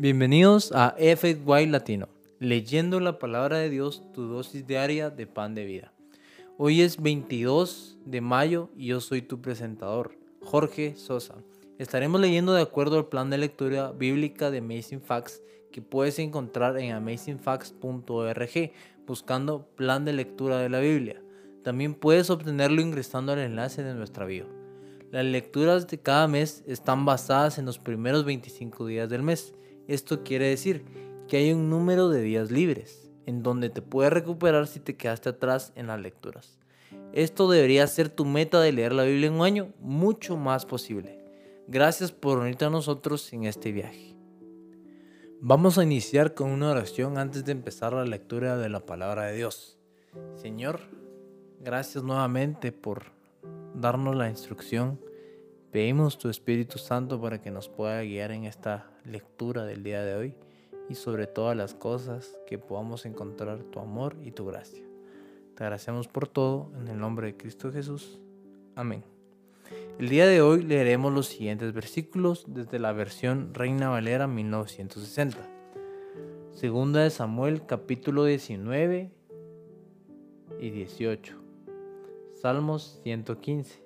Bienvenidos a FY Latino, leyendo la palabra de Dios, tu dosis diaria de pan de vida. Hoy es 22 de mayo y yo soy tu presentador, Jorge Sosa. Estaremos leyendo de acuerdo al plan de lectura bíblica de Amazing Facts que puedes encontrar en amazingfacts.org buscando plan de lectura de la Biblia. También puedes obtenerlo ingresando al enlace de nuestra bio. Las lecturas de cada mes están basadas en los primeros 25 días del mes esto quiere decir que hay un número de días libres, en donde te puedes recuperar si te quedaste atrás en las lecturas. Esto debería ser tu meta de leer la Biblia en un año mucho más posible. Gracias por unirte a nosotros en este viaje. Vamos a iniciar con una oración antes de empezar la lectura de la palabra de Dios. Señor, gracias nuevamente por darnos la instrucción Pedimos tu Espíritu Santo para que nos pueda guiar en esta lectura del día de hoy y sobre todas las cosas que podamos encontrar tu amor y tu gracia. Te agradecemos por todo en el nombre de Cristo Jesús. Amén. El día de hoy leeremos los siguientes versículos desde la versión Reina Valera 1960. Segunda de Samuel capítulo 19 y 18. Salmos 115.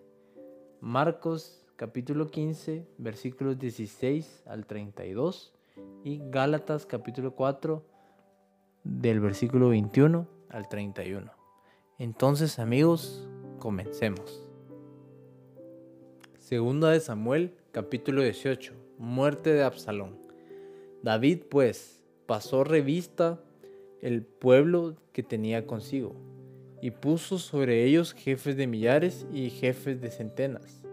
Marcos capítulo 15, versículos 16 al 32 y Gálatas capítulo 4 del versículo 21 al 31. Entonces amigos, comencemos. Segunda de Samuel capítulo 18, muerte de Absalón. David pues pasó revista el pueblo que tenía consigo y puso sobre ellos jefes de millares y jefes de centenas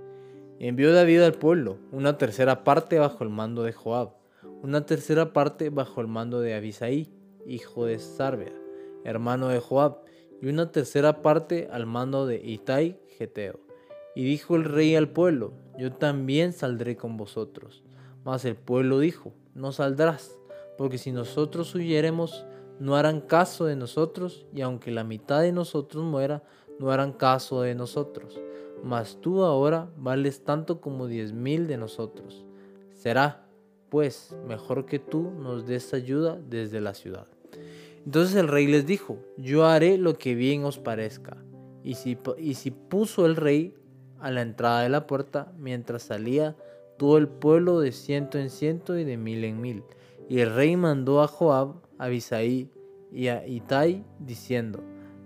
Envió David al pueblo, una tercera parte bajo el mando de Joab, una tercera parte bajo el mando de Abisaí, hijo de Sarbia, hermano de Joab, y una tercera parte al mando de Itai, Geteo. Y dijo el rey al pueblo, yo también saldré con vosotros. Mas el pueblo dijo, no saldrás, porque si nosotros huyéremos, no harán caso de nosotros, y aunque la mitad de nosotros muera, no harán caso de nosotros mas tú ahora vales tanto como diez mil de nosotros. Será, pues, mejor que tú nos des ayuda desde la ciudad. Entonces el rey les dijo, yo haré lo que bien os parezca. Y si, y si puso el rey a la entrada de la puerta, mientras salía todo el pueblo de ciento en ciento y de mil en mil. Y el rey mandó a Joab, a Bisaí y a Itai, diciendo,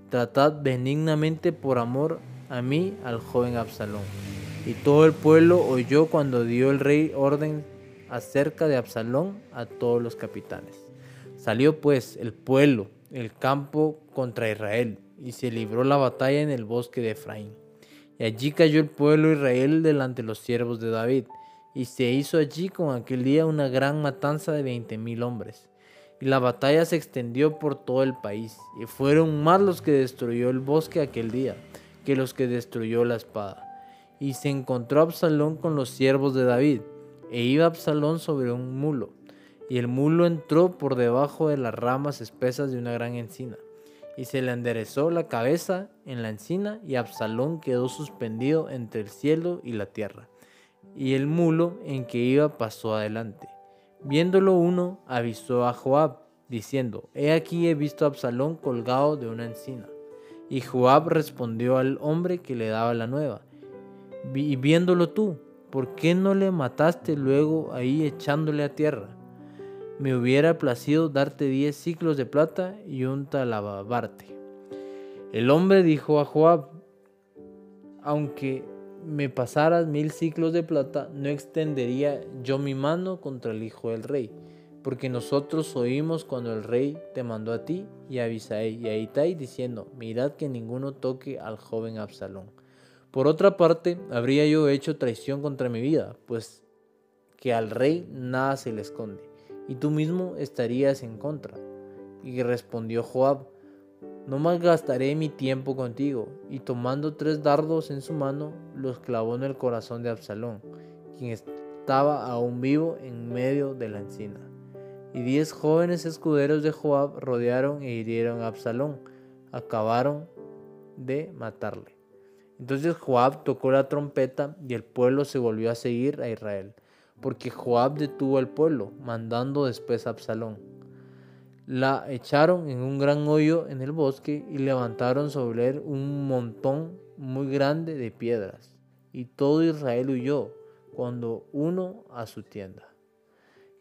tratad benignamente por amor a mí al joven Absalón. Y todo el pueblo oyó cuando dio el rey orden acerca de Absalón a todos los capitanes. Salió pues el pueblo, el campo contra Israel, y se libró la batalla en el bosque de Efraín. Y allí cayó el pueblo Israel delante de los siervos de David, y se hizo allí con aquel día una gran matanza de veinte mil hombres. Y la batalla se extendió por todo el país, y fueron más los que destruyó el bosque aquel día que los que destruyó la espada. Y se encontró Absalón con los siervos de David, e iba Absalón sobre un mulo, y el mulo entró por debajo de las ramas espesas de una gran encina, y se le enderezó la cabeza en la encina, y Absalón quedó suspendido entre el cielo y la tierra. Y el mulo en que iba pasó adelante. Viéndolo uno, avisó a Joab, diciendo, He aquí he visto a Absalón colgado de una encina. Y Joab respondió al hombre que le daba la nueva, y viéndolo tú, ¿por qué no le mataste luego ahí echándole a tierra? Me hubiera placido darte diez ciclos de plata y un talabarte. El hombre dijo a Joab, aunque me pasaras mil ciclos de plata, no extendería yo mi mano contra el hijo del rey porque nosotros oímos cuando el rey te mandó a ti y a Abisaí y a Itai diciendo, mirad que ninguno toque al joven Absalón. Por otra parte, habría yo hecho traición contra mi vida, pues que al rey nada se le esconde, y tú mismo estarías en contra. Y respondió Joab, no malgastaré mi tiempo contigo, y tomando tres dardos en su mano, los clavó en el corazón de Absalón, quien estaba aún vivo en medio de la encina y diez jóvenes escuderos de Joab rodearon e hirieron a Absalón. Acabaron de matarle. Entonces Joab tocó la trompeta y el pueblo se volvió a seguir a Israel. porque Joab detuvo al pueblo, mandando después a Absalón. La echaron en un gran hoyo en el bosque y levantaron sobre él un montón muy grande de piedras. Y todo Israel huyó, cuando uno a su tienda.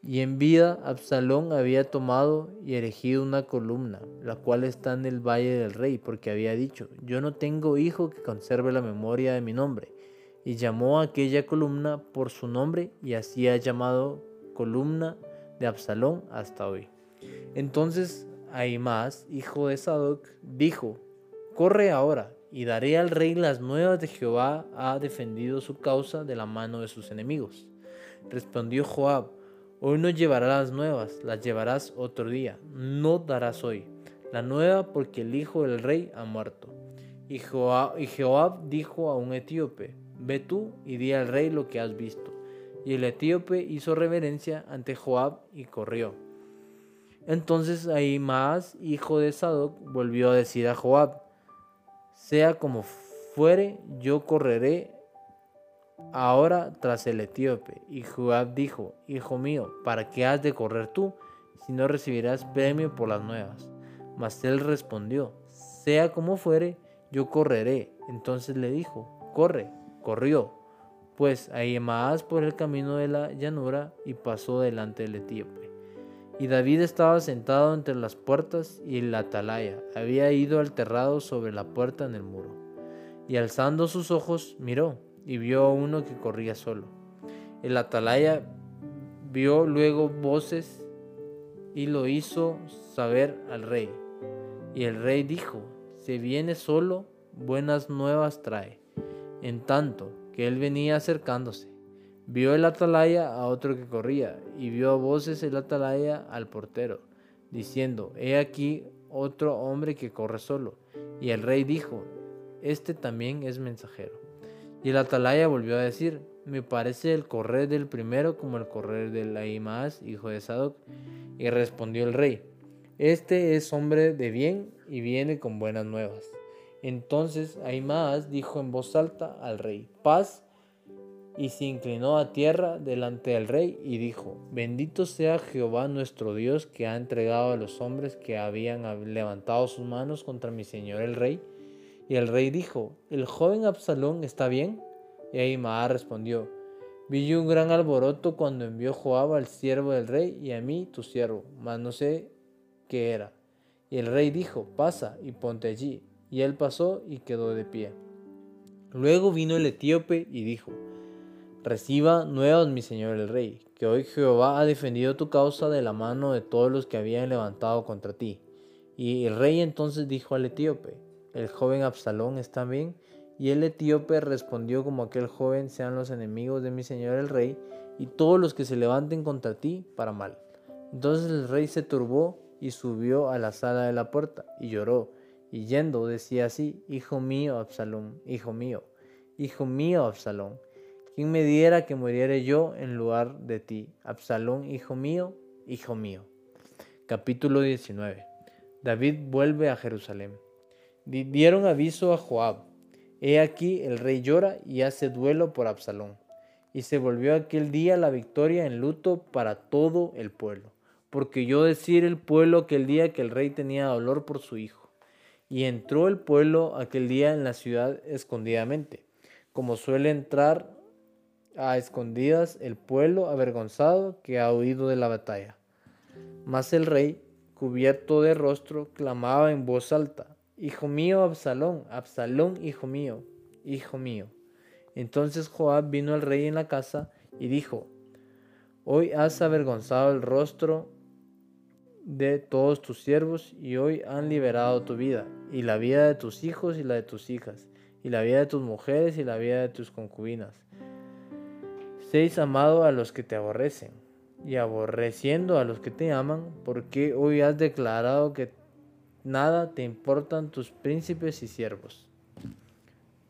Y en vida Absalón había tomado y erigido una columna, la cual está en el valle del rey, porque había dicho, yo no tengo hijo que conserve la memoria de mi nombre. Y llamó a aquella columna por su nombre y así ha llamado columna de Absalón hasta hoy. Entonces Ahimaas, hijo de Sadoc, dijo, corre ahora y daré al rey las nuevas de Jehová ha defendido su causa de la mano de sus enemigos. Respondió Joab, Hoy no llevarás las nuevas, las llevarás otro día. No darás hoy la nueva porque el hijo del rey ha muerto. Y Joab, dijo a un etíope, Ve tú y di al rey lo que has visto. Y el etíope hizo reverencia ante Joab y corrió. Entonces Ahimaas, hijo de Sadoc, volvió a decir a Joab, Sea como fuere, yo correré ahora tras el etíope. Y Joab dijo, Hijo mío, ¿para qué has de correr tú, si no recibirás premio por las nuevas? Mas él respondió, Sea como fuere, yo correré. Entonces le dijo, Corre, corrió. Pues más por el camino de la llanura y pasó delante del etíope. Y David estaba sentado entre las puertas y la atalaya había ido alterrado sobre la puerta en el muro. Y alzando sus ojos miró y vio a uno que corría solo. El atalaya vio luego voces y lo hizo saber al rey. Y el rey dijo, se viene solo, buenas nuevas trae. En tanto que él venía acercándose, vio el atalaya a otro que corría, y vio a voces el atalaya al portero, diciendo, he aquí otro hombre que corre solo. Y el rey dijo, este también es mensajero. Y el atalaya volvió a decir, me parece el correr del primero como el correr del Ahimaas, hijo de Sadoc. Y respondió el rey, este es hombre de bien y viene con buenas nuevas. Entonces Ahimaas dijo en voz alta al rey, paz, y se inclinó a tierra delante del rey y dijo, bendito sea Jehová nuestro Dios que ha entregado a los hombres que habían levantado sus manos contra mi señor el rey y el rey dijo, ¿el joven Absalón está bien? Y Ahimaá respondió, vi un gran alboroto cuando envió Joab al siervo del rey y a mí tu siervo, mas no sé qué era. Y el rey dijo, pasa y ponte allí. Y él pasó y quedó de pie. Luego vino el etíope y dijo, Reciba nuevas, mi señor el rey, que hoy Jehová ha defendido tu causa de la mano de todos los que habían levantado contra ti. Y el rey entonces dijo al etíope, el joven Absalón está bien. Y el etíope respondió como aquel joven sean los enemigos de mi señor el rey y todos los que se levanten contra ti para mal. Entonces el rey se turbó y subió a la sala de la puerta y lloró. Y yendo decía así, Hijo mío Absalón, hijo mío, hijo mío Absalón, ¿quién me diera que muriera yo en lugar de ti? Absalón, hijo mío, hijo mío. Capítulo 19. David vuelve a Jerusalén. Dieron aviso a Joab. He aquí el rey llora y hace duelo por Absalón. Y se volvió aquel día la victoria en luto para todo el pueblo. Porque yo decir el pueblo aquel día que el rey tenía dolor por su hijo. Y entró el pueblo aquel día en la ciudad escondidamente, como suele entrar a escondidas el pueblo avergonzado que ha huido de la batalla. Mas el rey, cubierto de rostro, clamaba en voz alta, Hijo mío, Absalón, Absalón, hijo mío, hijo mío. Entonces Joab vino al rey en la casa y dijo, Hoy has avergonzado el rostro de todos tus siervos y hoy han liberado tu vida y la vida de tus hijos y la de tus hijas y la vida de tus mujeres y la vida de tus concubinas. Seis amado a los que te aborrecen y aborreciendo a los que te aman, porque hoy has declarado que nada te importan tus príncipes y siervos.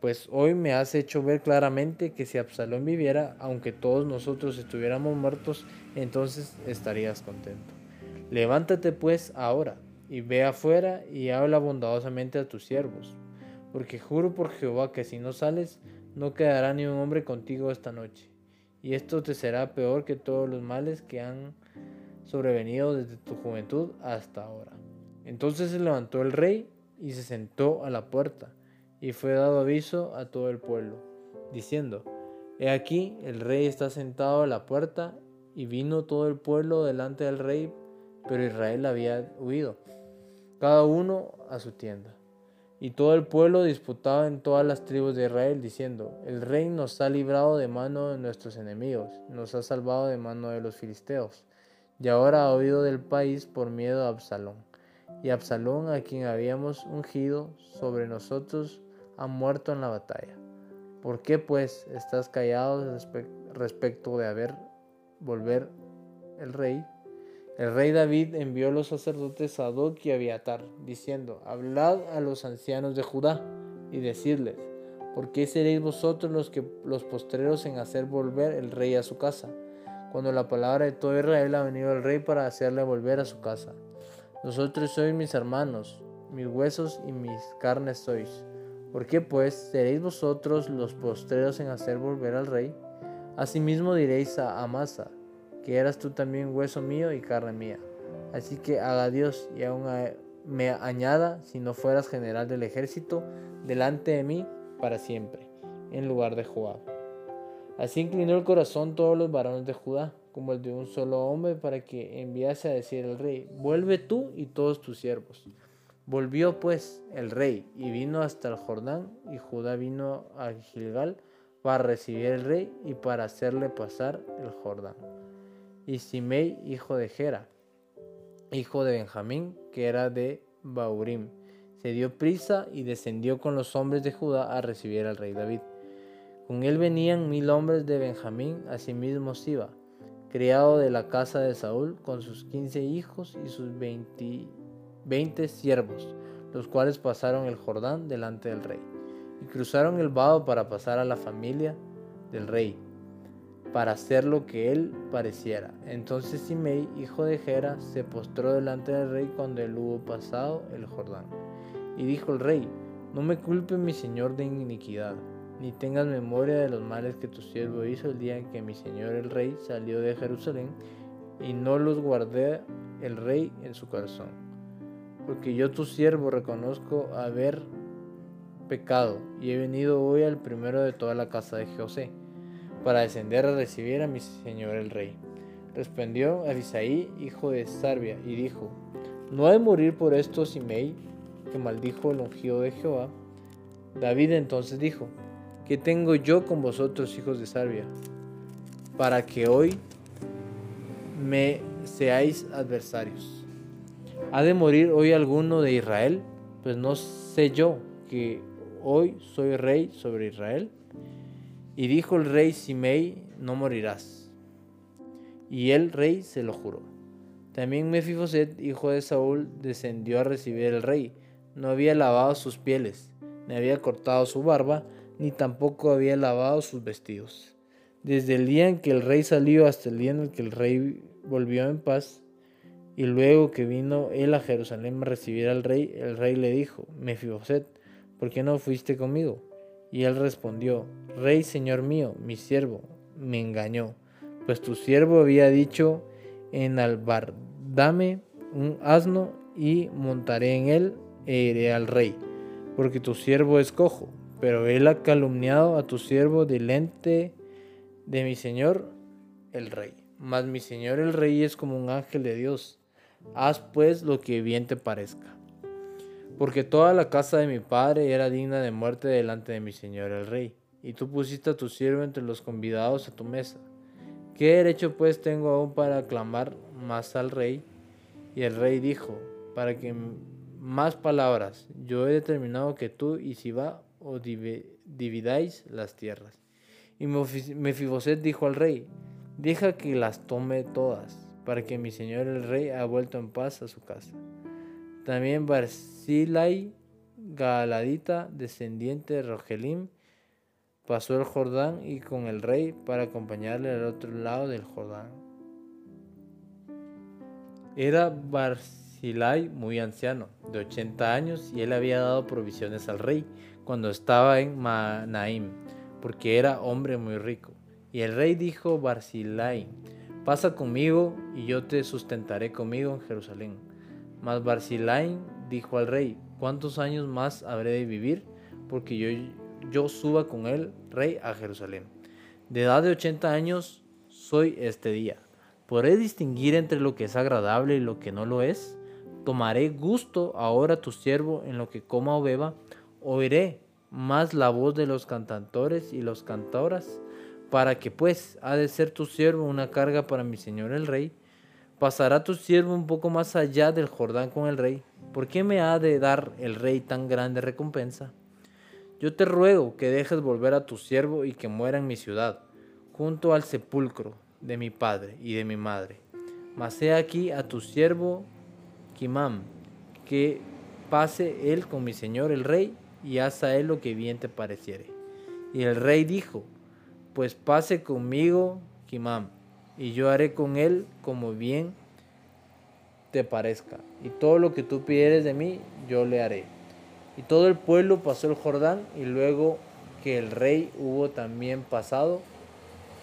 Pues hoy me has hecho ver claramente que si Absalón viviera, aunque todos nosotros estuviéramos muertos, entonces estarías contento. Levántate pues ahora y ve afuera y habla bondadosamente a tus siervos, porque juro por Jehová que si no sales, no quedará ni un hombre contigo esta noche. y esto te será peor que todos los males que han sobrevenido desde tu juventud hasta ahora. Entonces se levantó el rey y se sentó a la puerta, y fue dado aviso a todo el pueblo, diciendo, He aquí, el rey está sentado a la puerta, y vino todo el pueblo delante del rey, pero Israel había huido, cada uno a su tienda. Y todo el pueblo disputaba en todas las tribus de Israel, diciendo, El rey nos ha librado de mano de nuestros enemigos, nos ha salvado de mano de los filisteos, y ahora ha huido del país por miedo a Absalón. Y Absalón, a quien habíamos ungido sobre nosotros, ha muerto en la batalla. ¿Por qué pues estás callado respecto de haber volver el rey? El rey David envió a los sacerdotes Sadoc y Abiatar, diciendo, Hablad a los ancianos de Judá y decidles, ¿por qué seréis vosotros los, que, los postreros en hacer volver el rey a su casa? Cuando la palabra de todo Israel ha venido al rey para hacerle volver a su casa. Nosotros sois mis hermanos, mis huesos y mis carnes sois. ¿Por qué pues seréis vosotros los postreros en hacer volver al rey? Asimismo diréis a Amasa, que eras tú también hueso mío y carne mía. Así que haga Dios y aún me añada, si no fueras general del ejército, delante de mí para siempre, en lugar de Joab. Así inclinó el corazón todos los varones de Judá, como el de un solo hombre, para que enviase a decir al rey, vuelve tú y todos tus siervos. Volvió pues el rey y vino hasta el Jordán, y Judá vino a Gilgal para recibir el rey y para hacerle pasar el Jordán y Simei, hijo de Gera, hijo de Benjamín, que era de Baurim. Se dio prisa y descendió con los hombres de Judá a recibir al rey David. Con él venían mil hombres de Benjamín, asimismo Siba, criado de la casa de Saúl, con sus quince hijos y sus veinte siervos, los cuales pasaron el Jordán delante del rey, y cruzaron el vado para pasar a la familia del rey para hacer lo que él pareciera. Entonces Simei, hijo de Gera, se postró delante del rey cuando él hubo pasado el Jordán. Y dijo el rey, no me culpe mi señor de iniquidad, ni tengas memoria de los males que tu siervo hizo el día en que mi señor el rey salió de Jerusalén, y no los guardé el rey en su corazón. Porque yo tu siervo reconozco haber pecado, y he venido hoy al primero de toda la casa de José para descender a recibir a mi señor el rey. Respondió Abisaí, hijo de Sarbia, y dijo, ¿no ha de morir por esto Simei, que maldijo el ungido de Jehová? David entonces dijo, ¿qué tengo yo con vosotros, hijos de Sarbia, para que hoy me seáis adversarios? ¿Ha de morir hoy alguno de Israel? Pues no sé yo que hoy soy rey sobre Israel. Y dijo el rey Simei, no morirás. Y el rey se lo juró. También Mefiboset, hijo de Saúl, descendió a recibir al rey. No había lavado sus pieles, ni había cortado su barba, ni tampoco había lavado sus vestidos. Desde el día en que el rey salió hasta el día en que el rey volvió en paz, y luego que vino él a Jerusalén a recibir al rey, el rey le dijo, Mefiboset, ¿por qué no fuiste conmigo? Y él respondió, Rey, señor mío, mi siervo, me engañó, pues tu siervo había dicho, en dame un asno y montaré en él e iré al rey, porque tu siervo es cojo, pero él ha calumniado a tu siervo delante de mi señor el rey. Mas mi señor el rey es como un ángel de Dios. Haz pues lo que bien te parezca porque toda la casa de mi padre era digna de muerte delante de mi señor el rey, y tú pusiste a tu siervo entre los convidados a tu mesa. ¿Qué derecho pues tengo aún para aclamar más al rey? Y el rey dijo, para que más palabras, yo he determinado que tú y Siba os dividáis las tierras. Y Mefiboset dijo al rey, deja que las tome todas, para que mi señor el rey ha vuelto en paz a su casa. También Barzilai Galadita, descendiente de Rogelim, pasó el Jordán y con el rey para acompañarle al otro lado del Jordán. Era Barzilai muy anciano, de 80 años, y él había dado provisiones al rey cuando estaba en Manaim, porque era hombre muy rico. Y el rey dijo Barzillai, pasa conmigo y yo te sustentaré conmigo en Jerusalén. Mas Barzillai dijo al rey, ¿cuántos años más habré de vivir? Porque yo, yo suba con él, rey, a Jerusalén. De edad de 80 años soy este día. ¿Podré distinguir entre lo que es agradable y lo que no lo es? ¿Tomaré gusto ahora tu siervo en lo que coma o beba? ¿Oiré más la voz de los cantantores y los cantoras? Para que pues ha de ser tu siervo una carga para mi señor el rey. ¿Pasará tu siervo un poco más allá del Jordán con el rey? ¿Por qué me ha de dar el rey tan grande recompensa? Yo te ruego que dejes volver a tu siervo y que muera en mi ciudad, junto al sepulcro de mi padre y de mi madre. Mas he aquí a tu siervo Kimam, que pase él con mi señor el rey, y haz a él lo que bien te pareciere. Y el rey dijo, pues pase conmigo Kimam, y yo haré con él como bien te parezca, y todo lo que tú pidieres de mí, yo le haré. Y todo el pueblo pasó el Jordán, y luego que el rey hubo también pasado,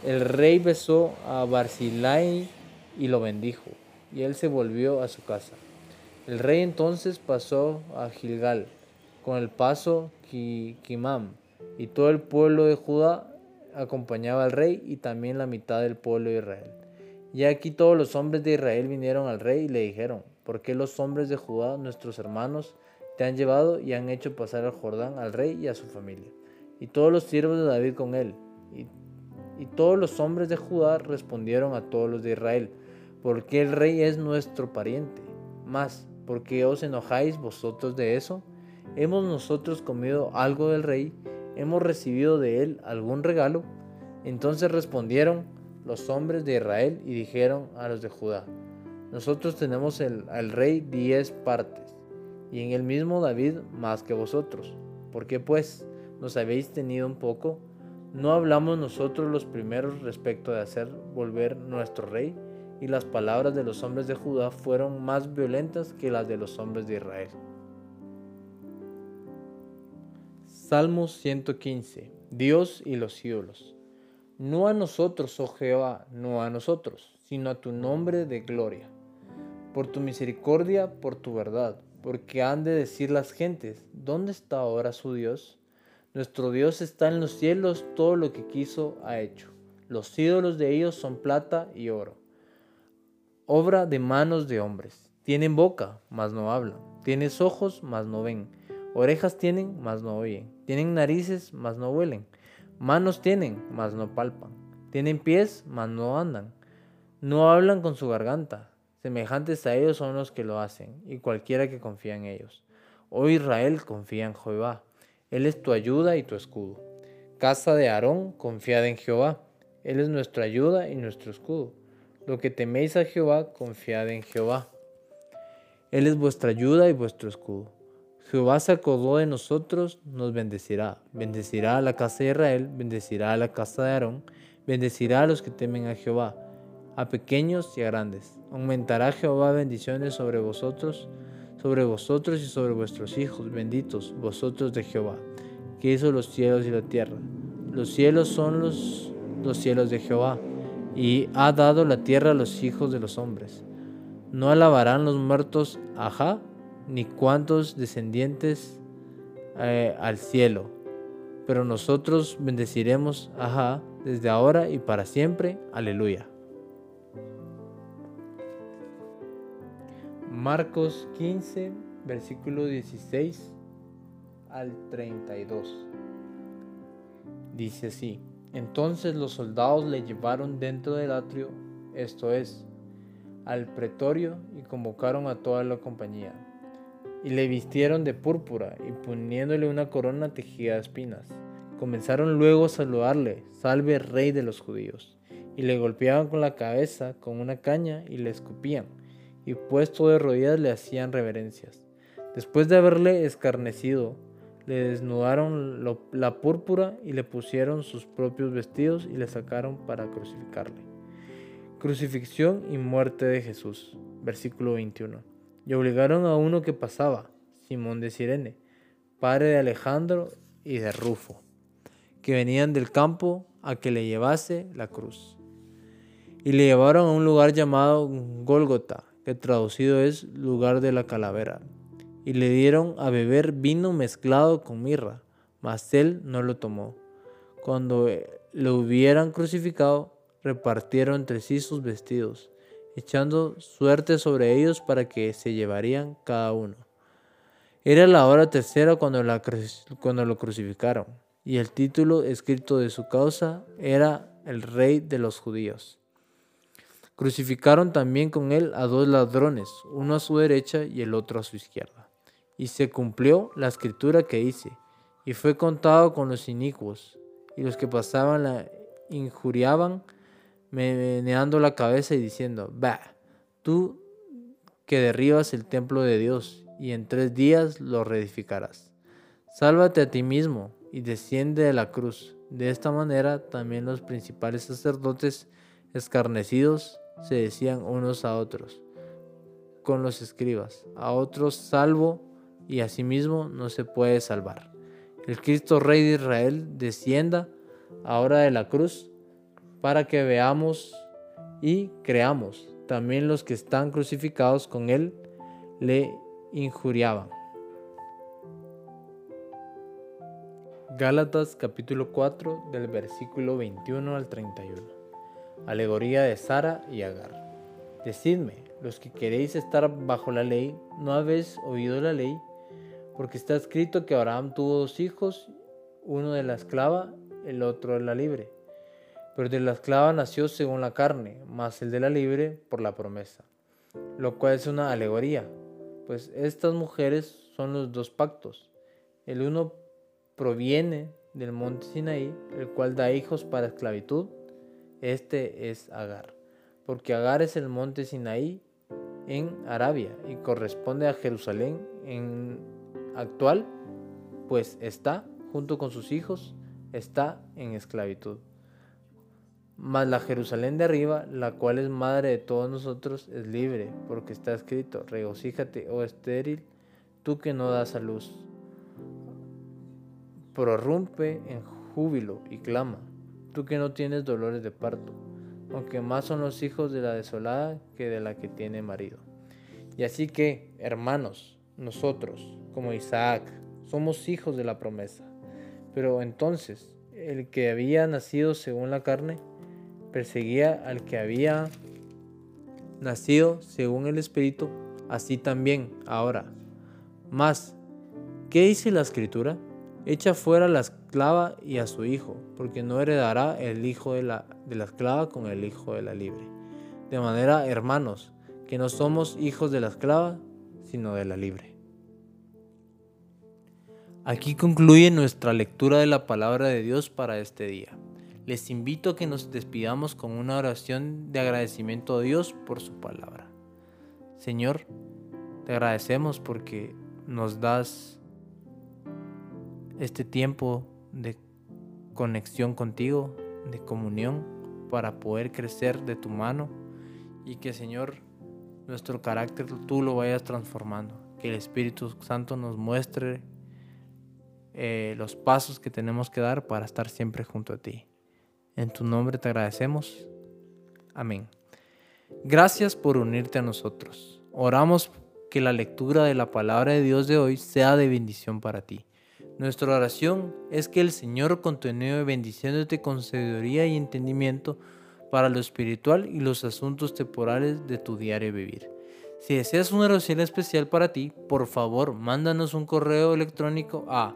el rey besó a Barzillai y lo bendijo, y él se volvió a su casa. El rey entonces pasó a Gilgal, con el paso Kimam, y todo el pueblo de Judá acompañaba al rey y también la mitad del pueblo de Israel. Y aquí todos los hombres de Israel vinieron al rey y le dijeron, ¿por qué los hombres de Judá, nuestros hermanos, te han llevado y han hecho pasar al Jordán al rey y a su familia? Y todos los siervos de David con él, y todos los hombres de Judá respondieron a todos los de Israel, porque el rey es nuestro pariente. Mas, ¿por qué os enojáis vosotros de eso? ¿Hemos nosotros comido algo del rey? ¿Hemos recibido de él algún regalo? Entonces respondieron los hombres de Israel y dijeron a los de Judá, nosotros tenemos al rey diez partes, y en el mismo David más que vosotros. ¿Por qué pues nos habéis tenido un poco? ¿No hablamos nosotros los primeros respecto de hacer volver nuestro rey? Y las palabras de los hombres de Judá fueron más violentas que las de los hombres de Israel. Salmos 115. Dios y los ídolos. No a nosotros, oh Jehová, no a nosotros, sino a tu nombre de gloria. Por tu misericordia, por tu verdad, porque han de decir las gentes, ¿dónde está ahora su Dios? Nuestro Dios está en los cielos, todo lo que quiso ha hecho. Los ídolos de ellos son plata y oro, obra de manos de hombres. Tienen boca, mas no hablan. Tienen ojos, mas no ven. Orejas tienen, mas no oyen. Tienen narices, mas no huelen. Manos tienen, mas no palpan. Tienen pies, mas no andan. No hablan con su garganta. Semejantes a ellos son los que lo hacen, y cualquiera que confía en ellos. Oh Israel, confía en Jehová él es tu ayuda y tu escudo. Casa de Aarón, confiad en Jehová. Él es nuestra ayuda y nuestro escudo. Lo que teméis a Jehová, confiad en Jehová. Él es vuestra ayuda y vuestro escudo. Jehová se acordó de nosotros, nos bendecirá. Bendecirá a la casa de Israel, bendecirá a la casa de Aarón, bendecirá a los que temen a Jehová, a pequeños y a grandes. Aumentará Jehová bendiciones sobre vosotros sobre vosotros y sobre vuestros hijos, benditos vosotros de Jehová, que hizo los cielos y la tierra. Los cielos son los, los cielos de Jehová, y ha dado la tierra a los hijos de los hombres. No alabarán los muertos ajá, ni cuantos descendientes eh, al cielo, pero nosotros bendeciremos ajá desde ahora y para siempre. Aleluya. Marcos 15, versículo 16 al 32. Dice así, entonces los soldados le llevaron dentro del atrio, esto es, al pretorio, y convocaron a toda la compañía. Y le vistieron de púrpura y poniéndole una corona tejida de espinas. Comenzaron luego a saludarle, salve rey de los judíos. Y le golpeaban con la cabeza con una caña y le escupían y puesto de rodillas le hacían reverencias. Después de haberle escarnecido, le desnudaron la púrpura y le pusieron sus propios vestidos y le sacaron para crucificarle. Crucifixión y muerte de Jesús. Versículo 21. Y obligaron a uno que pasaba, Simón de Sirene, padre de Alejandro y de Rufo, que venían del campo a que le llevase la cruz. Y le llevaron a un lugar llamado Gólgota, que traducido es lugar de la calavera. Y le dieron a beber vino mezclado con mirra, mas él no lo tomó. Cuando lo hubieran crucificado, repartieron entre sí sus vestidos, echando suerte sobre ellos para que se llevarían cada uno. Era la hora tercera cuando, cuando lo crucificaron, y el título escrito de su causa era el Rey de los Judíos. Crucificaron también con él a dos ladrones, uno a su derecha y el otro a su izquierda. Y se cumplió la escritura que hice, y fue contado con los inicuos, y los que pasaban la injuriaban, meneando la cabeza y diciendo, Bah, tú que derribas el templo de Dios, y en tres días lo reedificarás. Sálvate a ti mismo y desciende de la cruz. De esta manera también los principales sacerdotes escarnecidos se decían unos a otros con los escribas, a otros salvo y a sí mismo no se puede salvar. El Cristo Rey de Israel descienda ahora de la cruz para que veamos y creamos. También los que están crucificados con él le injuriaban. Gálatas capítulo 4 del versículo 21 al 31. Alegoría de Sara y Agar. Decidme, los que queréis estar bajo la ley, ¿no habéis oído la ley? Porque está escrito que Abraham tuvo dos hijos, uno de la esclava, el otro de la libre. Pero de la esclava nació según la carne, más el de la libre por la promesa. Lo cual es una alegoría, pues estas mujeres son los dos pactos. El uno proviene del monte Sinaí, el cual da hijos para esclavitud, este es Agar, porque Agar es el monte Sinaí en Arabia y corresponde a Jerusalén en actual, pues está, junto con sus hijos, está en esclavitud. Mas la Jerusalén de arriba, la cual es madre de todos nosotros, es libre, porque está escrito, regocíjate, oh estéril, tú que no das a luz. Prorrumpe en júbilo y clama, tú que no tienes dolores de parto, aunque más son los hijos de la desolada que de la que tiene marido. Y así que, hermanos, nosotros, como Isaac, somos hijos de la promesa. Pero entonces, el que había nacido según la carne, perseguía al que había nacido según el Espíritu, así también ahora. Más, ¿qué dice la Escritura? Echa fuera la esclava y a su hijo, porque no heredará el hijo de la, de la esclava con el hijo de la libre. De manera, hermanos, que no somos hijos de la esclava, sino de la libre. Aquí concluye nuestra lectura de la palabra de Dios para este día. Les invito a que nos despidamos con una oración de agradecimiento a Dios por su palabra. Señor, te agradecemos porque nos das este tiempo de conexión contigo, de comunión, para poder crecer de tu mano y que Señor, nuestro carácter tú lo vayas transformando, que el Espíritu Santo nos muestre eh, los pasos que tenemos que dar para estar siempre junto a ti. En tu nombre te agradecemos. Amén. Gracias por unirte a nosotros. Oramos que la lectura de la palabra de Dios de hoy sea de bendición para ti. Nuestra oración es que el Señor continúe bendiciéndote con sabiduría y entendimiento para lo espiritual y los asuntos temporales de tu diario vivir. Si deseas una oración especial para ti, por favor, mándanos un correo electrónico a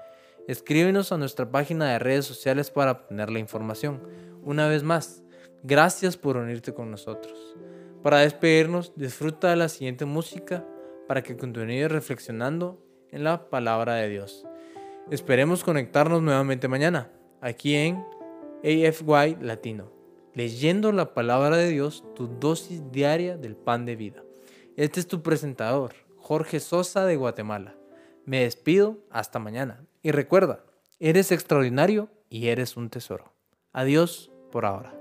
Escríbenos a nuestra página de redes sociales para obtener la información. Una vez más, gracias por unirte con nosotros. Para despedirnos, disfruta de la siguiente música para que continúes reflexionando en la palabra de Dios. Esperemos conectarnos nuevamente mañana, aquí en AFY Latino, leyendo la palabra de Dios, tu dosis diaria del pan de vida. Este es tu presentador, Jorge Sosa de Guatemala. Me despido, hasta mañana. Y recuerda, eres extraordinario y eres un tesoro. Adiós por ahora.